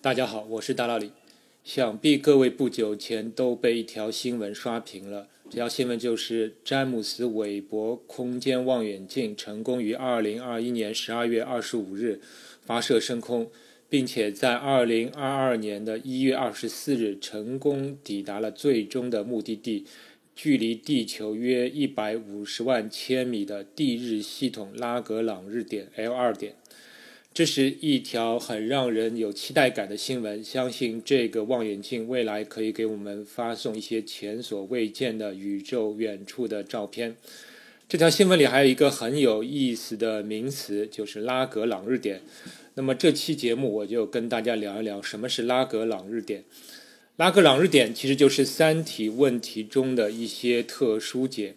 大家好，我是大老李。想必各位不久前都被一条新闻刷屏了。这条新闻就是詹姆斯·韦伯空间望远镜成功于2021年12月25日发射升空，并且在2022年的一月24日成功抵达了最终的目的地，距离地球约150万千米的地日系统拉格朗日点 L2 点。这是一条很让人有期待感的新闻，相信这个望远镜未来可以给我们发送一些前所未见的宇宙远处的照片。这条新闻里还有一个很有意思的名词，就是拉格朗日点。那么这期节目我就跟大家聊一聊什么是拉格朗日点。拉格朗日点其实就是三体问题中的一些特殊解。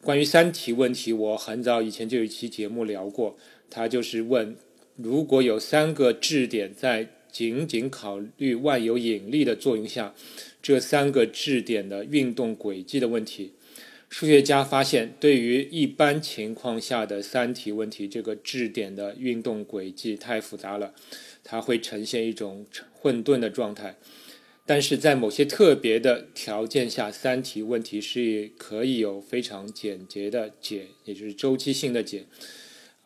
关于三体问题，我很早以前就有一期节目聊过，它就是问。如果有三个质点在仅仅考虑万有引力的作用下，这三个质点的运动轨迹的问题，数学家发现，对于一般情况下的三体问题，这个质点的运动轨迹太复杂了，它会呈现一种混沌的状态。但是在某些特别的条件下，三体问题是可以有非常简洁的解，也就是周期性的解。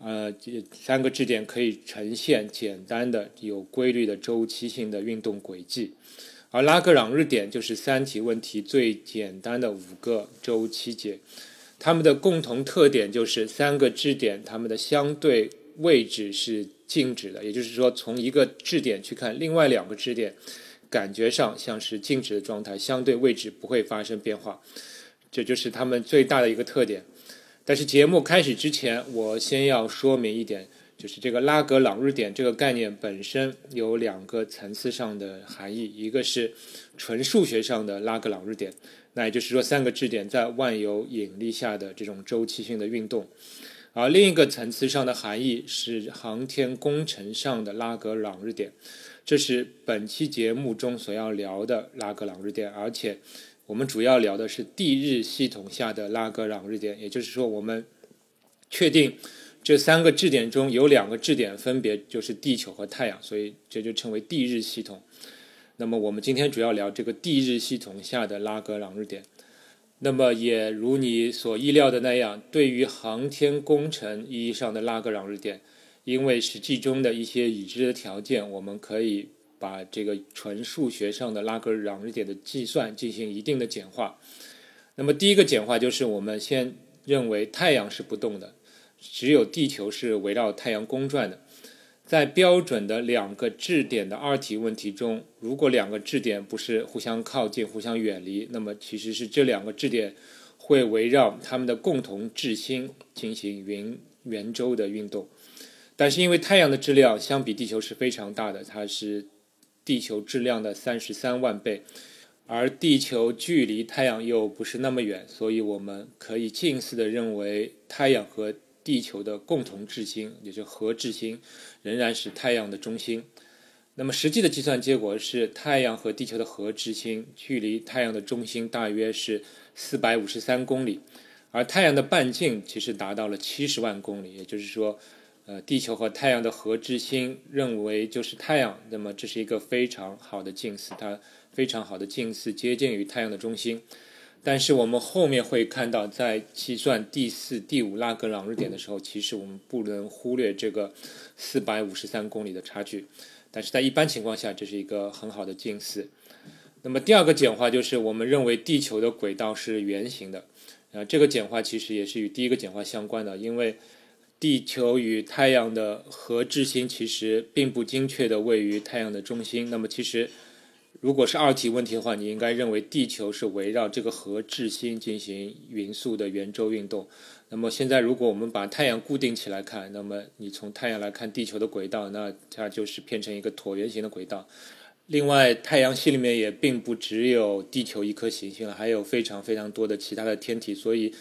呃，这三个质点可以呈现简单的、有规律的周期性的运动轨迹，而拉格朗日点就是三体问题最简单的五个周期解。它们的共同特点就是三个质点它们的相对位置是静止的，也就是说，从一个质点去看另外两个质点，感觉上像是静止的状态，相对位置不会发生变化。这就是它们最大的一个特点。但是节目开始之前，我先要说明一点，就是这个拉格朗日点这个概念本身有两个层次上的含义，一个是纯数学上的拉格朗日点，那也就是说三个质点在万有引力下的这种周期性的运动，而另一个层次上的含义是航天工程上的拉格朗日点，这是本期节目中所要聊的拉格朗日点，而且。我们主要聊的是地日系统下的拉格朗日点，也就是说，我们确定这三个质点中有两个质点分别就是地球和太阳，所以这就称为地日系统。那么，我们今天主要聊这个地日系统下的拉格朗日点。那么，也如你所意料的那样，对于航天工程意义上的拉格朗日点，因为实际中的一些已知的条件，我们可以。把这个纯数学上的拉格朗日点的计算进行一定的简化。那么第一个简化就是我们先认为太阳是不动的，只有地球是围绕太阳公转的。在标准的两个质点的二体问题中，如果两个质点不是互相靠近、互相远离，那么其实是这两个质点会围绕它们的共同质心进行圆圆周的运动。但是因为太阳的质量相比地球是非常大的，它是。地球质量的三十三万倍，而地球距离太阳又不是那么远，所以我们可以近似的认为，太阳和地球的共同质心，也就核质心，仍然是太阳的中心。那么实际的计算结果是，太阳和地球的核质心距离太阳的中心大约是四百五十三公里，而太阳的半径其实达到了七十万公里，也就是说。呃，地球和太阳的核质心认为就是太阳，那么这是一个非常好的近似，它非常好的近似接近于太阳的中心。但是我们后面会看到，在计算第四、第五拉格朗日点的时候，其实我们不能忽略这个四百五十三公里的差距。但是在一般情况下，这是一个很好的近似。那么第二个简化就是我们认为地球的轨道是圆形的。呃，这个简化其实也是与第一个简化相关的，因为。地球与太阳的核质心其实并不精确的位于太阳的中心。那么，其实如果是二体问题的话，你应该认为地球是围绕这个核质心进行匀速的圆周运动。那么，现在如果我们把太阳固定起来看，那么你从太阳来看地球的轨道，那它就是变成一个椭圆形的轨道。另外，太阳系里面也并不只有地球一颗行星了，还有非常非常多的其他的天体，所以。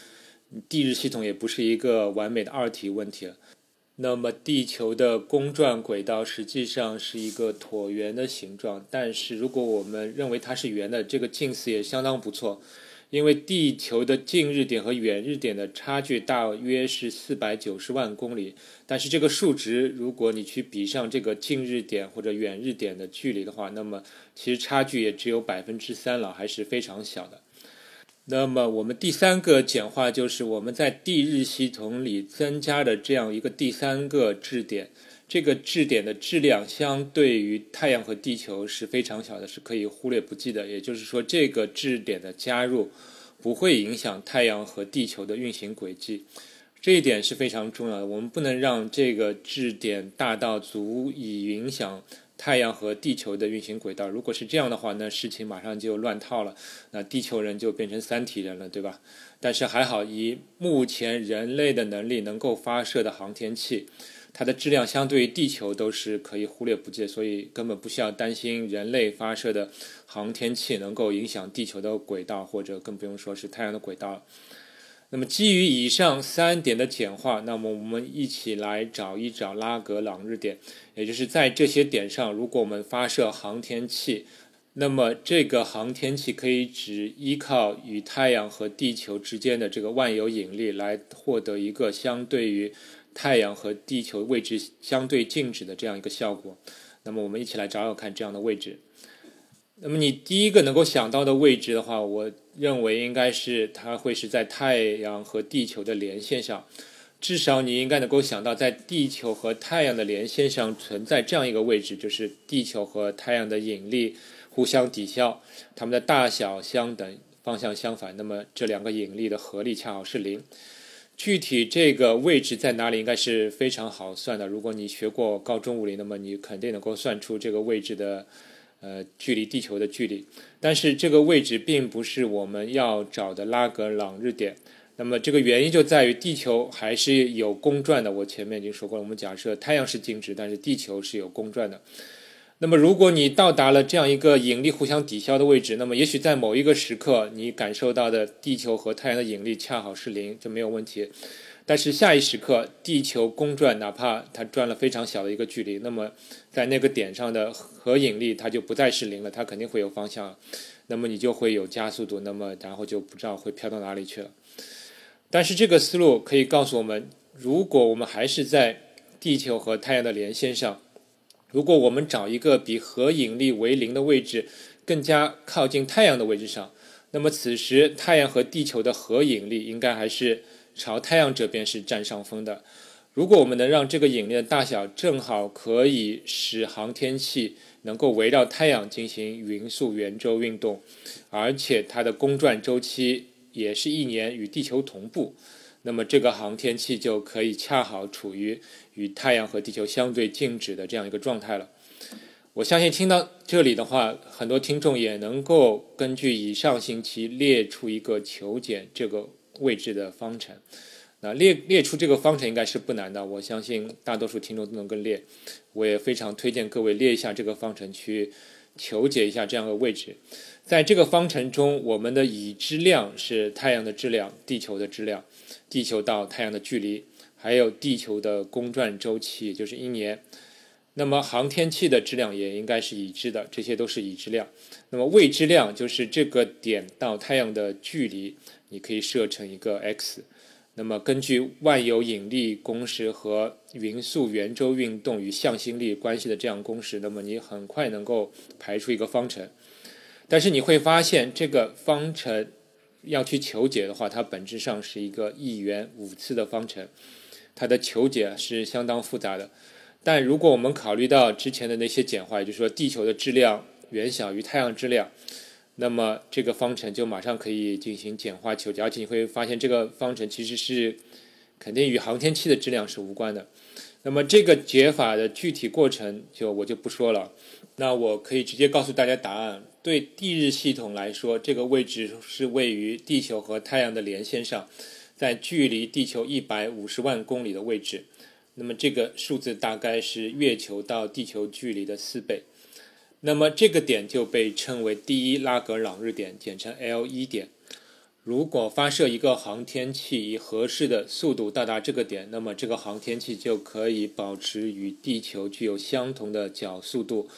地日系统也不是一个完美的二体问题了。那么，地球的公转轨道实际上是一个椭圆的形状，但是如果我们认为它是圆的，这个近似也相当不错，因为地球的近日点和远日点的差距大约是四百九十万公里，但是这个数值如果你去比上这个近日点或者远日点的距离的话，那么其实差距也只有百分之三了，还是非常小的。那么我们第三个简化就是我们在地日系统里增加的这样一个第三个质点。这个质点的质量相对于太阳和地球是非常小的，是可以忽略不计的。也就是说，这个质点的加入不会影响太阳和地球的运行轨迹，这一点是非常重要的。我们不能让这个质点大到足以影响太阳和地球的运行轨道。如果是这样的话，那事情马上就乱套了，那地球人就变成三体人了，对吧？但是还好，以目前人类的能力能够发射的航天器。它的质量相对于地球都是可以忽略不计，所以根本不需要担心人类发射的航天器能够影响地球的轨道，或者更不用说是太阳的轨道。那么基于以上三点的简化，那么我们一起来找一找拉格朗日点，也就是在这些点上，如果我们发射航天器，那么这个航天器可以只依靠与太阳和地球之间的这个万有引力来获得一个相对于。太阳和地球位置相对静止的这样一个效果，那么我们一起来找找看这样的位置。那么你第一个能够想到的位置的话，我认为应该是它会是在太阳和地球的连线上，至少你应该能够想到在地球和太阳的连线上存在这样一个位置，就是地球和太阳的引力互相抵消，它们的大小相等，方向相反，那么这两个引力的合力恰好是零。具体这个位置在哪里，应该是非常好算的。如果你学过高中物理，那么你肯定能够算出这个位置的，呃，距离地球的距离。但是这个位置并不是我们要找的拉格朗日点。那么这个原因就在于地球还是有公转的。我前面已经说过了，我们假设太阳是静止，但是地球是有公转的。那么，如果你到达了这样一个引力互相抵消的位置，那么也许在某一个时刻，你感受到的地球和太阳的引力恰好是零，这没有问题。但是下一时刻，地球公转，哪怕它转了非常小的一个距离，那么在那个点上的核引力它就不再是零了，它肯定会有方向，那么你就会有加速度，那么然后就不知道会飘到哪里去了。但是这个思路可以告诉我们，如果我们还是在地球和太阳的连线上。如果我们找一个比核引力为零的位置，更加靠近太阳的位置上，那么此时太阳和地球的核引力应该还是朝太阳这边是占上风的。如果我们能让这个引力的大小正好可以使航天器能够围绕太阳进行匀速圆周运动，而且它的公转周期也是一年与地球同步。那么这个航天器就可以恰好处于与太阳和地球相对静止的这样一个状态了。我相信听到这里的话，很多听众也能够根据以上信息列出一个求解这个位置的方程。那列列出这个方程应该是不难的，我相信大多数听众都能够列。我也非常推荐各位列一下这个方程去求解一下这样的位置。在这个方程中，我们的已知量是太阳的质量、地球的质量。地球到太阳的距离，还有地球的公转周期，就是一年。那么航天器的质量也应该是已知的，这些都是已知量。那么未知量就是这个点到太阳的距离，你可以设成一个 x。那么根据万有引力公式和匀速圆周运动与向心力关系的这样公式，那么你很快能够排出一个方程。但是你会发现这个方程。要去求解的话，它本质上是一个一元五次的方程，它的求解是相当复杂的。但如果我们考虑到之前的那些简化，也就是说地球的质量远小于太阳质量，那么这个方程就马上可以进行简化求解，而且你会发现这个方程其实是肯定与航天器的质量是无关的。那么这个解法的具体过程就我就不说了，那我可以直接告诉大家答案。对地日系统来说，这个位置是位于地球和太阳的连线上，在距离地球一百五十万公里的位置。那么这个数字大概是月球到地球距离的四倍。那么这个点就被称为第一拉格朗日点，简称 L 一点。如果发射一个航天器以合适的速度到达这个点，那么这个航天器就可以保持与地球具有相同的角速度，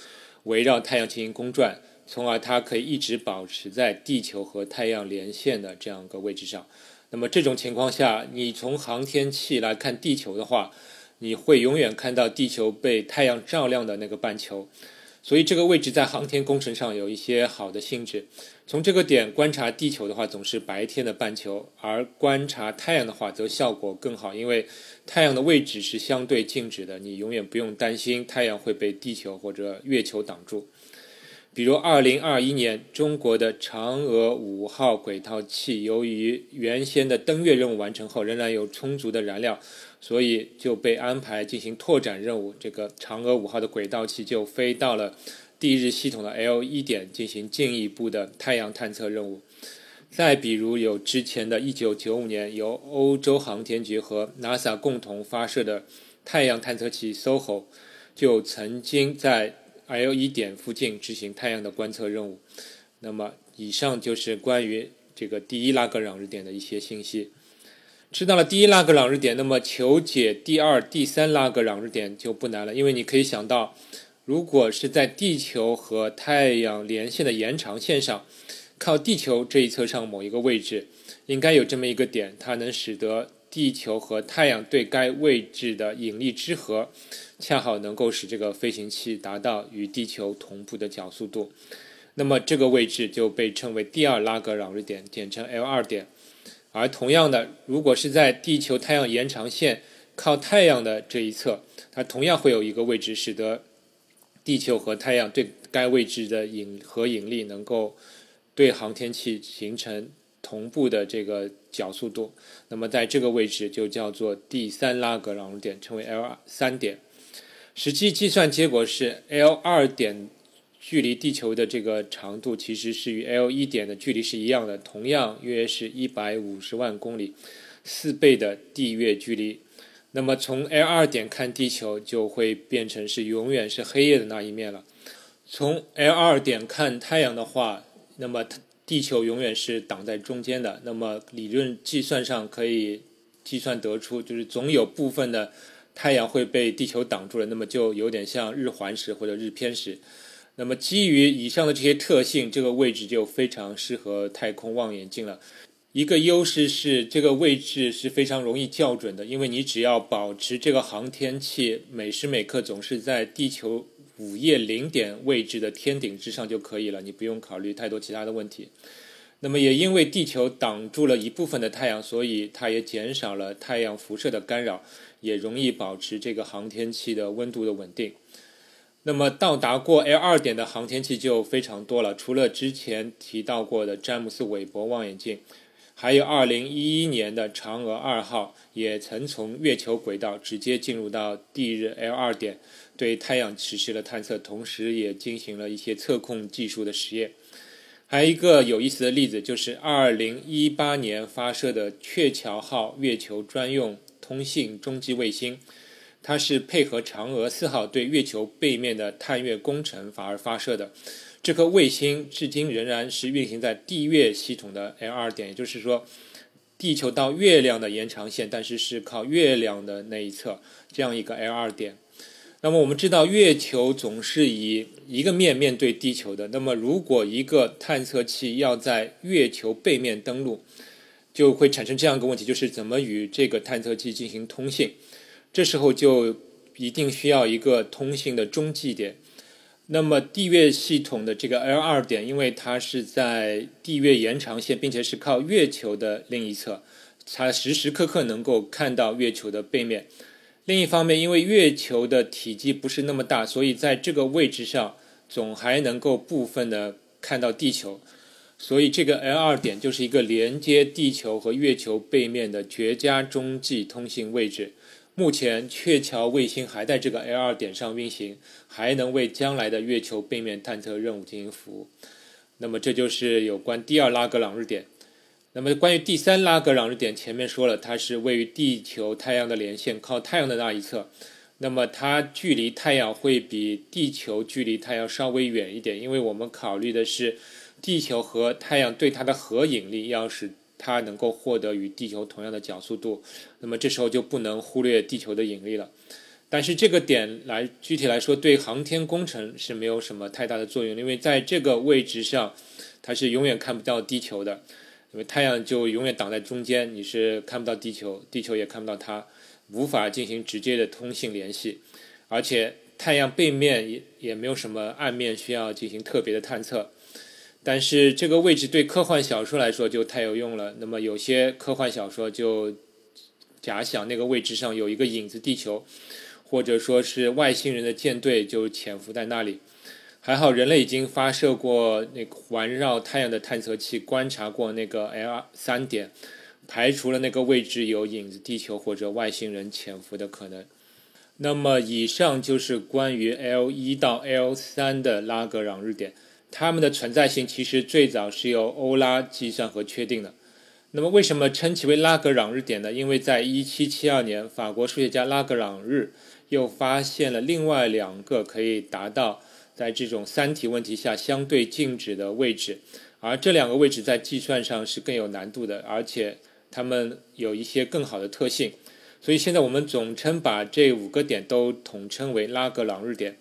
围绕太阳进行公转。从而它可以一直保持在地球和太阳连线的这样一个位置上。那么这种情况下，你从航天器来看地球的话，你会永远看到地球被太阳照亮的那个半球。所以这个位置在航天工程上有一些好的性质。从这个点观察地球的话，总是白天的半球；而观察太阳的话，则效果更好，因为太阳的位置是相对静止的，你永远不用担心太阳会被地球或者月球挡住。比如，二零二一年中国的嫦娥五号轨道器，由于原先的登月任务完成后，仍然有充足的燃料。所以就被安排进行拓展任务，这个嫦娥五号的轨道器就飞到了地日系统的 L 一点进行进一步的太阳探测任务。再比如有之前的1995年由欧洲航天局和 NASA 共同发射的太阳探测器 SOHO，就曾经在 L 一点附近执行太阳的观测任务。那么以上就是关于这个第一拉格朗日点的一些信息。知道了第一拉格朗日点，那么求解第二、第三拉格朗日点就不难了，因为你可以想到，如果是在地球和太阳连线的延长线上，靠地球这一侧上某一个位置，应该有这么一个点，它能使得地球和太阳对该位置的引力之和，恰好能够使这个飞行器达到与地球同步的角速度，那么这个位置就被称为第二拉格朗日点，简称 L 二点。而同样的，如果是在地球太阳延长线靠太阳的这一侧，它同样会有一个位置，使得地球和太阳对该位置的引和引力能够对航天器形成同步的这个角速度。那么在这个位置就叫做第三拉格朗日点，称为 L 三点。实际计算结果是 L 二点。距离地球的这个长度其实是与 L 一点的距离是一样的，同样约是一百五十万公里，四倍的地月距离。那么从 L 二点看地球，就会变成是永远是黑夜的那一面了。从 L 二点看太阳的话，那么地球永远是挡在中间的。那么理论计算上可以计算得出，就是总有部分的太阳会被地球挡住了，那么就有点像日环食或者日偏食。那么，基于以上的这些特性，这个位置就非常适合太空望远镜了。一个优势是，这个位置是非常容易校准的，因为你只要保持这个航天器每时每刻总是在地球午夜零点位置的天顶之上就可以了，你不用考虑太多其他的问题。那么，也因为地球挡住了一部分的太阳，所以它也减少了太阳辐射的干扰，也容易保持这个航天器的温度的稳定。那么到达过 L 二点的航天器就非常多了，除了之前提到过的詹姆斯韦伯望远镜，还有2011年的嫦娥二号也曾从月球轨道直接进入到地日 L 二点，对太阳实施了探测，同时也进行了一些测控技术的实验。还有一个有意思的例子，就是2018年发射的鹊桥号月球专用通信中继卫星。它是配合嫦娥四号对月球背面的探月工程而发射的。这颗卫星至今仍然是运行在地月系统的 L 二点，也就是说，地球到月亮的延长线，但是是靠月亮的那一侧这样一个 L 二点。那么我们知道，月球总是以一个面面对地球的。那么如果一个探测器要在月球背面登陆，就会产生这样一个问题，就是怎么与这个探测器进行通信。这时候就一定需要一个通信的中继点。那么地月系统的这个 L 二点，因为它是在地月延长线，并且是靠月球的另一侧，它时时刻刻能够看到月球的背面。另一方面，因为月球的体积不是那么大，所以在这个位置上总还能够部分的看到地球。所以这个 L 二点就是一个连接地球和月球背面的绝佳中继通信位置。目前，鹊桥卫星还在这个 L 二点上运行，还能为将来的月球背面探测任务进行服务。那么，这就是有关第二拉格朗日点。那么，关于第三拉格朗日点，前面说了，它是位于地球太阳的连线，靠太阳的那一侧。那么，它距离太阳会比地球距离太阳稍微远一点，因为我们考虑的是地球和太阳对它的合引力，要使它能够获得与地球同样的角速度，那么这时候就不能忽略地球的引力了。但是这个点来具体来说，对航天工程是没有什么太大的作用，因为在这个位置上，它是永远看不到地球的，因为太阳就永远挡在中间，你是看不到地球，地球也看不到它，无法进行直接的通信联系，而且太阳背面也也没有什么暗面需要进行特别的探测。但是这个位置对科幻小说来说就太有用了，那么有些科幻小说就假想那个位置上有一个影子地球。或者说是外星人的舰队就潜伏在那里，还好人类已经发射过那个环绕太阳的探测器，观察过那个 L 三点，排除了那个位置有影子地球或者外星人潜伏的可能。那么以上就是关于 L 一到 L 三的拉格朗日点，它们的存在性其实最早是由欧拉计算和确定的。那么为什么称其为拉格朗日点呢？因为在1772年，法国数学家拉格朗日。又发现了另外两个可以达到在这种三体问题下相对静止的位置，而这两个位置在计算上是更有难度的，而且它们有一些更好的特性，所以现在我们总称把这五个点都统称为拉格朗日点。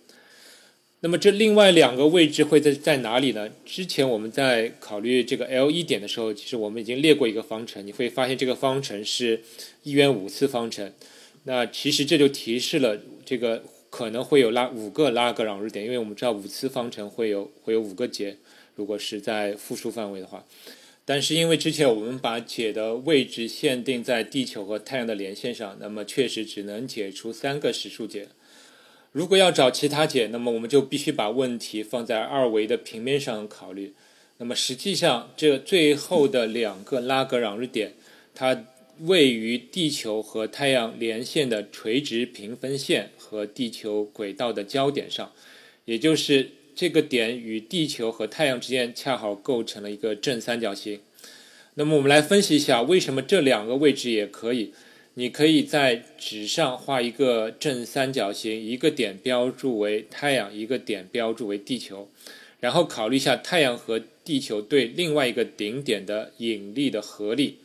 那么这另外两个位置会在在哪里呢？之前我们在考虑这个 L 一点的时候，其实我们已经列过一个方程，你会发现这个方程是一元五次方程。那其实这就提示了这个可能会有拉五个拉格朗日点，因为我们知道五次方程会有会有五个解，如果是在复数范围的话。但是因为之前我们把解的位置限定在地球和太阳的连线上，那么确实只能解出三个实数解。如果要找其他解，那么我们就必须把问题放在二维的平面上考虑。那么实际上这最后的两个拉格朗日点，它。位于地球和太阳连线的垂直平分线和地球轨道的交点上，也就是这个点与地球和太阳之间恰好构成了一个正三角形。那么我们来分析一下，为什么这两个位置也可以？你可以在纸上画一个正三角形，一个点标注为太阳，一个点标注为地球，然后考虑一下太阳和地球对另外一个顶点的引力的合力。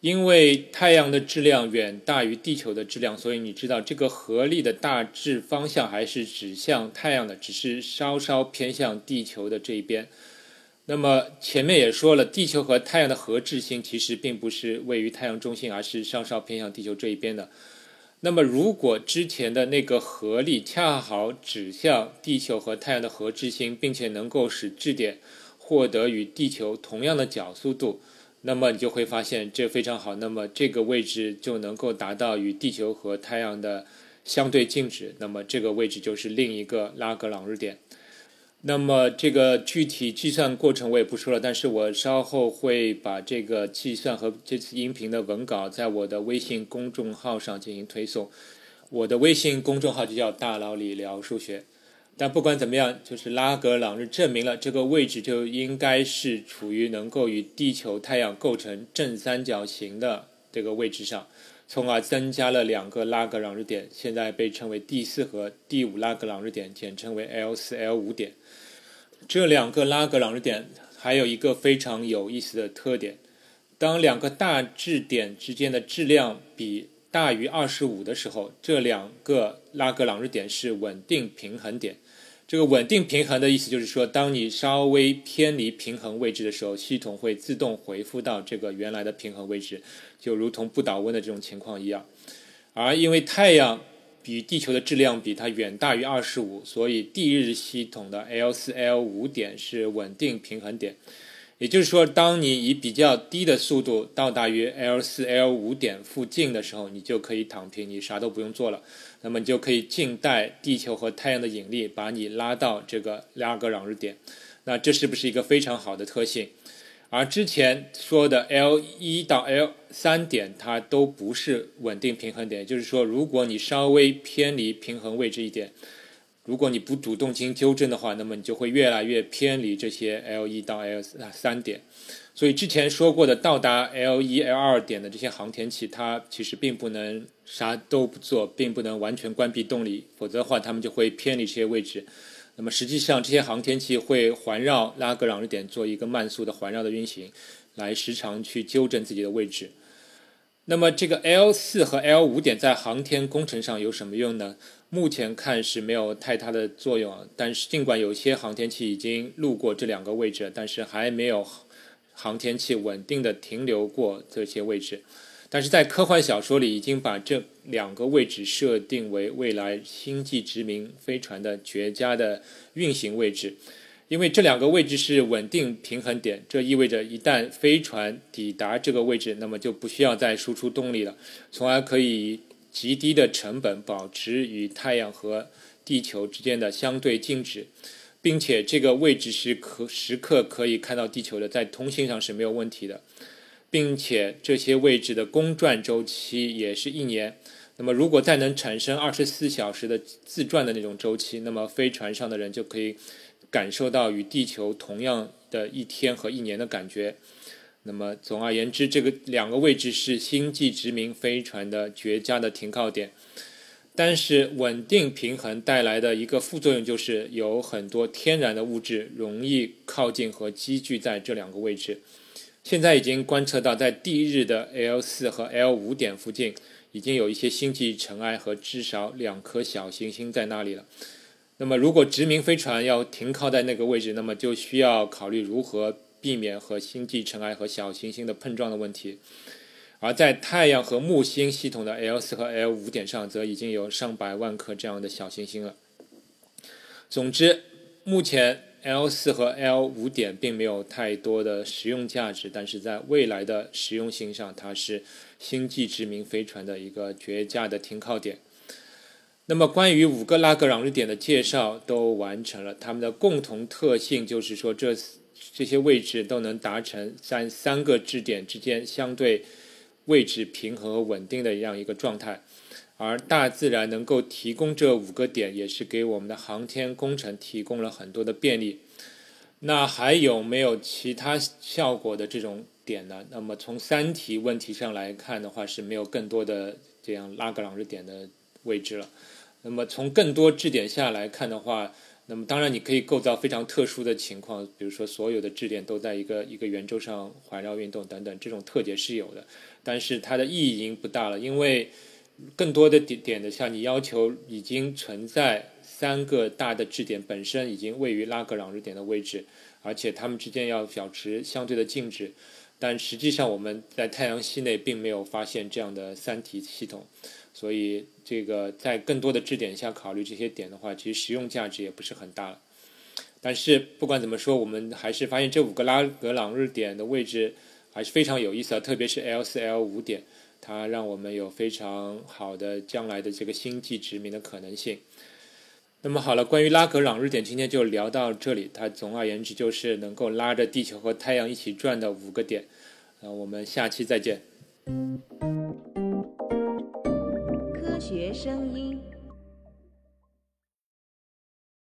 因为太阳的质量远大于地球的质量，所以你知道这个合力的大致方向还是指向太阳的，只是稍稍偏向地球的这一边。那么前面也说了，地球和太阳的合质性其实并不是位于太阳中心，而是稍稍偏向地球这一边的。那么如果之前的那个合力恰好指向地球和太阳的合质性，并且能够使质点获得与地球同样的角速度。那么你就会发现这非常好，那么这个位置就能够达到与地球和太阳的相对静止，那么这个位置就是另一个拉格朗日点。那么这个具体计算过程我也不说了，但是我稍后会把这个计算和这次音频的文稿在我的微信公众号上进行推送。我的微信公众号就叫大佬理聊数学。但不管怎么样，就是拉格朗日证明了这个位置就应该是处于能够与地球、太阳构成正三角形的这个位置上，从而增加了两个拉格朗日点，现在被称为第四和第五拉格朗日点，简称为 L 四、L 五点。这两个拉格朗日点还有一个非常有意思的特点：当两个大质点之间的质量比大于二十五的时候，这两个拉格朗日点是稳定平衡点。这个稳定平衡的意思就是说，当你稍微偏离平衡位置的时候，系统会自动回复到这个原来的平衡位置，就如同不倒翁的这种情况一样。而因为太阳比地球的质量比它远大于二十五，所以地日系统的 L 四 L 五点是稳定平衡点。也就是说，当你以比较低的速度到达于 L 四 L 五点附近的时候，你就可以躺平，你啥都不用做了。那么你就可以静待地球和太阳的引力把你拉到这个拉格朗日点。那这是不是一个非常好的特性？而之前说的 L 一到 L 三点，它都不是稳定平衡点。就是说，如果你稍微偏离平衡位置一点。如果你不主动进行纠正的话，那么你就会越来越偏离这些 L 一到 L 三点。所以之前说过的，到达 L 一、L 二点的这些航天器，它其实并不能啥都不做，并不能完全关闭动力，否则的话，它们就会偏离这些位置。那么实际上，这些航天器会环绕拉格朗日点做一个慢速的环绕的运行，来时常去纠正自己的位置。那么这个 L 四和 L 五点在航天工程上有什么用呢？目前看是没有太大的作用。但是尽管有些航天器已经路过这两个位置，但是还没有航天器稳定的停留过这些位置。但是在科幻小说里，已经把这两个位置设定为未来星际殖民飞船的绝佳的运行位置。因为这两个位置是稳定平衡点，这意味着一旦飞船抵达这个位置，那么就不需要再输出动力了，从而可以极低的成本保持与太阳和地球之间的相对静止，并且这个位置是可时刻可以看到地球的，在通信上是没有问题的，并且这些位置的公转周期也是一年。那么如果再能产生二十四小时的自转的那种周期，那么飞船上的人就可以。感受到与地球同样的一天和一年的感觉。那么，总而言之，这个两个位置是星际殖民飞船的绝佳的停靠点。但是，稳定平衡带来的一个副作用就是，有很多天然的物质容易靠近和积聚在这两个位置。现在已经观测到，在地日的 L 四和 L 五点附近，已经有一些星际尘埃和至少两颗小行星在那里了。那么，如果殖民飞船要停靠在那个位置，那么就需要考虑如何避免和星际尘埃和小行星的碰撞的问题。而在太阳和木星系统的 L 四和 L 五点上，则已经有上百万颗这样的小行星了。总之，目前 L 四和 L 五点并没有太多的实用价值，但是在未来的实用性上，它是星际殖民飞船的一个绝佳的停靠点。那么，关于五个拉格朗日点的介绍都完成了。它们的共同特性就是说，这这些位置都能达成在三个质点之间相对位置平衡和稳定的这样一个状态。而大自然能够提供这五个点，也是给我们的航天工程提供了很多的便利。那还有没有其他效果的这种点呢？那么，从三体问题上来看的话，是没有更多的这样拉格朗日点的位置了。那么从更多质点下来看的话，那么当然你可以构造非常特殊的情况，比如说所有的质点都在一个一个圆周上环绕运动等等，这种特点是有的，但是它的意义已经不大了，因为更多的点点的像你要求已经存在三个大的质点本身已经位于拉格朗日点的位置，而且它们之间要保持相对的静止，但实际上我们在太阳系内并没有发现这样的三体系统。所以，这个在更多的质点下考虑这些点的话，其实实用价值也不是很大了。但是不管怎么说，我们还是发现这五个拉格朗日点的位置还是非常有意思啊，特别是 L 四 L 五点，它让我们有非常好的将来的这个星际殖民的可能性。那么好了，关于拉格朗日点，今天就聊到这里。它总而言之就是能够拉着地球和太阳一起转的五个点。那我们下期再见。科学声音。